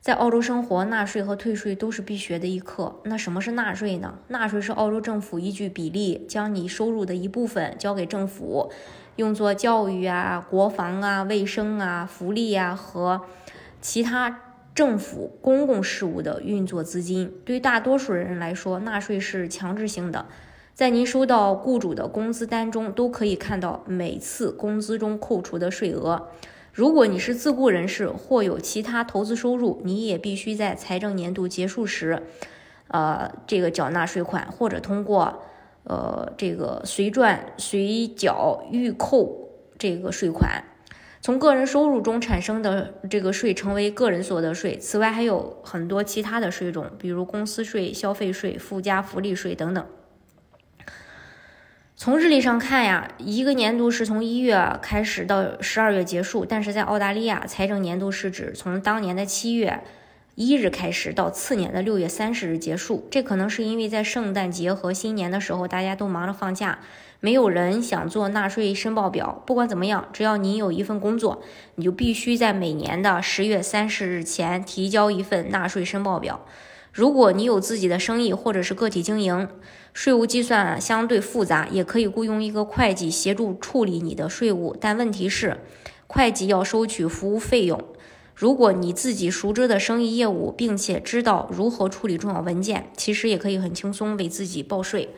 在澳洲生活，纳税和退税都是必学的一课。那什么是纳税呢？纳税是澳洲政府依据比例将你收入的一部分交给政府，用作教育啊、国防啊、卫生啊、福利啊和其他政府公共事务的运作资金。对大多数人来说，纳税是强制性的，在您收到雇主的工资单中都可以看到每次工资中扣除的税额。如果你是自雇人士或有其他投资收入，你也必须在财政年度结束时，呃，这个缴纳税款，或者通过呃这个随赚随缴预扣这个税款，从个人收入中产生的这个税成为个人所得税。此外，还有很多其他的税种，比如公司税、消费税、附加福利税等等。从日历上看呀，一个年度是从一月开始到十二月结束，但是在澳大利亚，财政年度是指从当年的七月一日开始到次年的六月三十日结束。这可能是因为在圣诞节和新年的时候，大家都忙着放假，没有人想做纳税申报表。不管怎么样，只要你有一份工作，你就必须在每年的十月三十日前提交一份纳税申报表。如果你有自己的生意或者是个体经营，税务计算相对复杂，也可以雇佣一个会计协助处理你的税务。但问题是，会计要收取服务费用。如果你自己熟知的生意业务，并且知道如何处理重要文件，其实也可以很轻松为自己报税。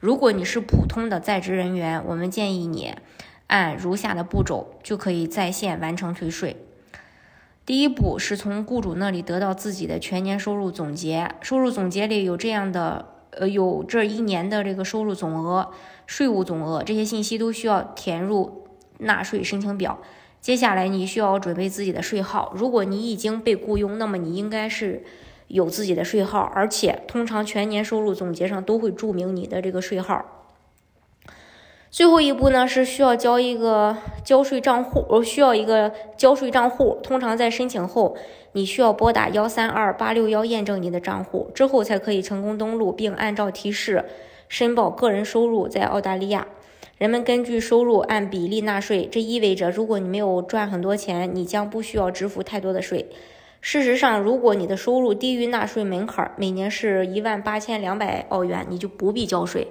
如果你是普通的在职人员，我们建议你按如下的步骤就可以在线完成退税。第一步是从雇主那里得到自己的全年收入总结，收入总结里有这样的，呃，有这一年的这个收入总额、税务总额这些信息都需要填入纳税申请表。接下来你需要准备自己的税号，如果你已经被雇佣，那么你应该是有自己的税号，而且通常全年收入总结上都会注明你的这个税号。最后一步呢，是需要交一个交税账户，呃，需要一个交税账户。通常在申请后，你需要拨打幺三二八六幺验证你的账户，之后才可以成功登录，并按照提示申报个人收入。在澳大利亚，人们根据收入按比例纳税，这意味着如果你没有赚很多钱，你将不需要支付太多的税。事实上，如果你的收入低于纳税门槛，每年是一万八千两百澳元，你就不必交税。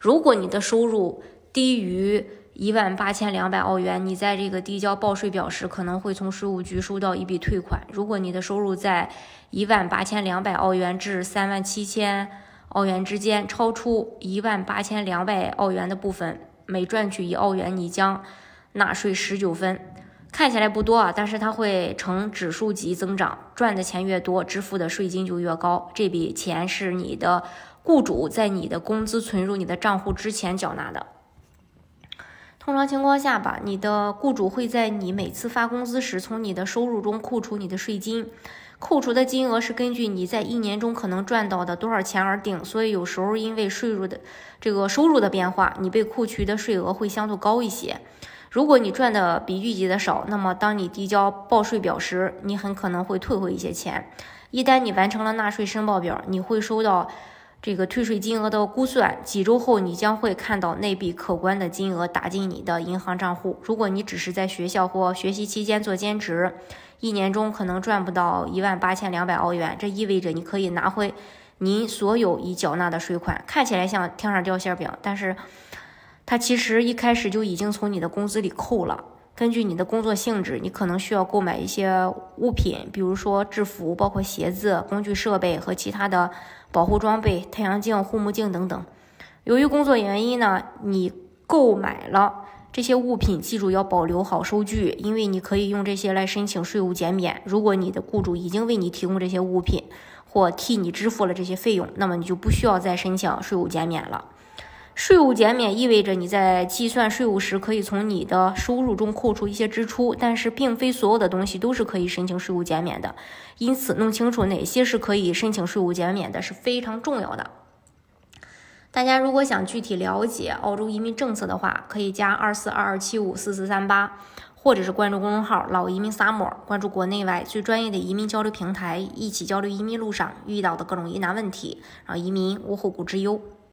如果你的收入，低于一万八千两百澳元，你在这个递交报税表时，可能会从税务局收到一笔退款。如果你的收入在一万八千两百澳元至三万七千澳元之间，超出一万八千两百澳元的部分，每赚取一澳元，你将纳税十九分。看起来不多啊，但是它会呈指数级增长，赚的钱越多，支付的税金就越高。这笔钱是你的雇主在你的工资存入你的账户之前缴纳的。通常情况下吧，你的雇主会在你每次发工资时，从你的收入中扣除你的税金，扣除的金额是根据你在一年中可能赚到的多少钱而定。所以有时候因为税入的这个收入的变化，你被扣取的税额会相对高一些。如果你赚的比预计的少，那么当你递交报税表时，你很可能会退回一些钱。一旦你完成了纳税申报表，你会收到。这个退税金额的估算，几周后你将会看到那笔可观的金额打进你的银行账户。如果你只是在学校或学习期间做兼职，一年中可能赚不到一万八千两百澳元，这意味着你可以拿回您所有已缴纳的税款。看起来像天上掉馅饼，但是它其实一开始就已经从你的工资里扣了。根据你的工作性质，你可能需要购买一些物品，比如说制服，包括鞋子、工具设备和其他的保护装备，太阳镜、护目镜等等。由于工作原因呢，你购买了这些物品，记住要保留好收据，因为你可以用这些来申请税务减免。如果你的雇主已经为你提供这些物品或替你支付了这些费用，那么你就不需要再申请税务减免了。税务减免意味着你在计算税务时可以从你的收入中扣除一些支出，但是并非所有的东西都是可以申请税务减免的。因此，弄清楚哪些是可以申请税务减免的是非常重要的。大家如果想具体了解澳洲移民政策的话，可以加二四二二七五四四三八，或者是关注公众号“老移民 summer”，关注国内外最专业的移民交流平台，一起交流移民路上遇到的各种疑难问题，让移民无后顾之忧。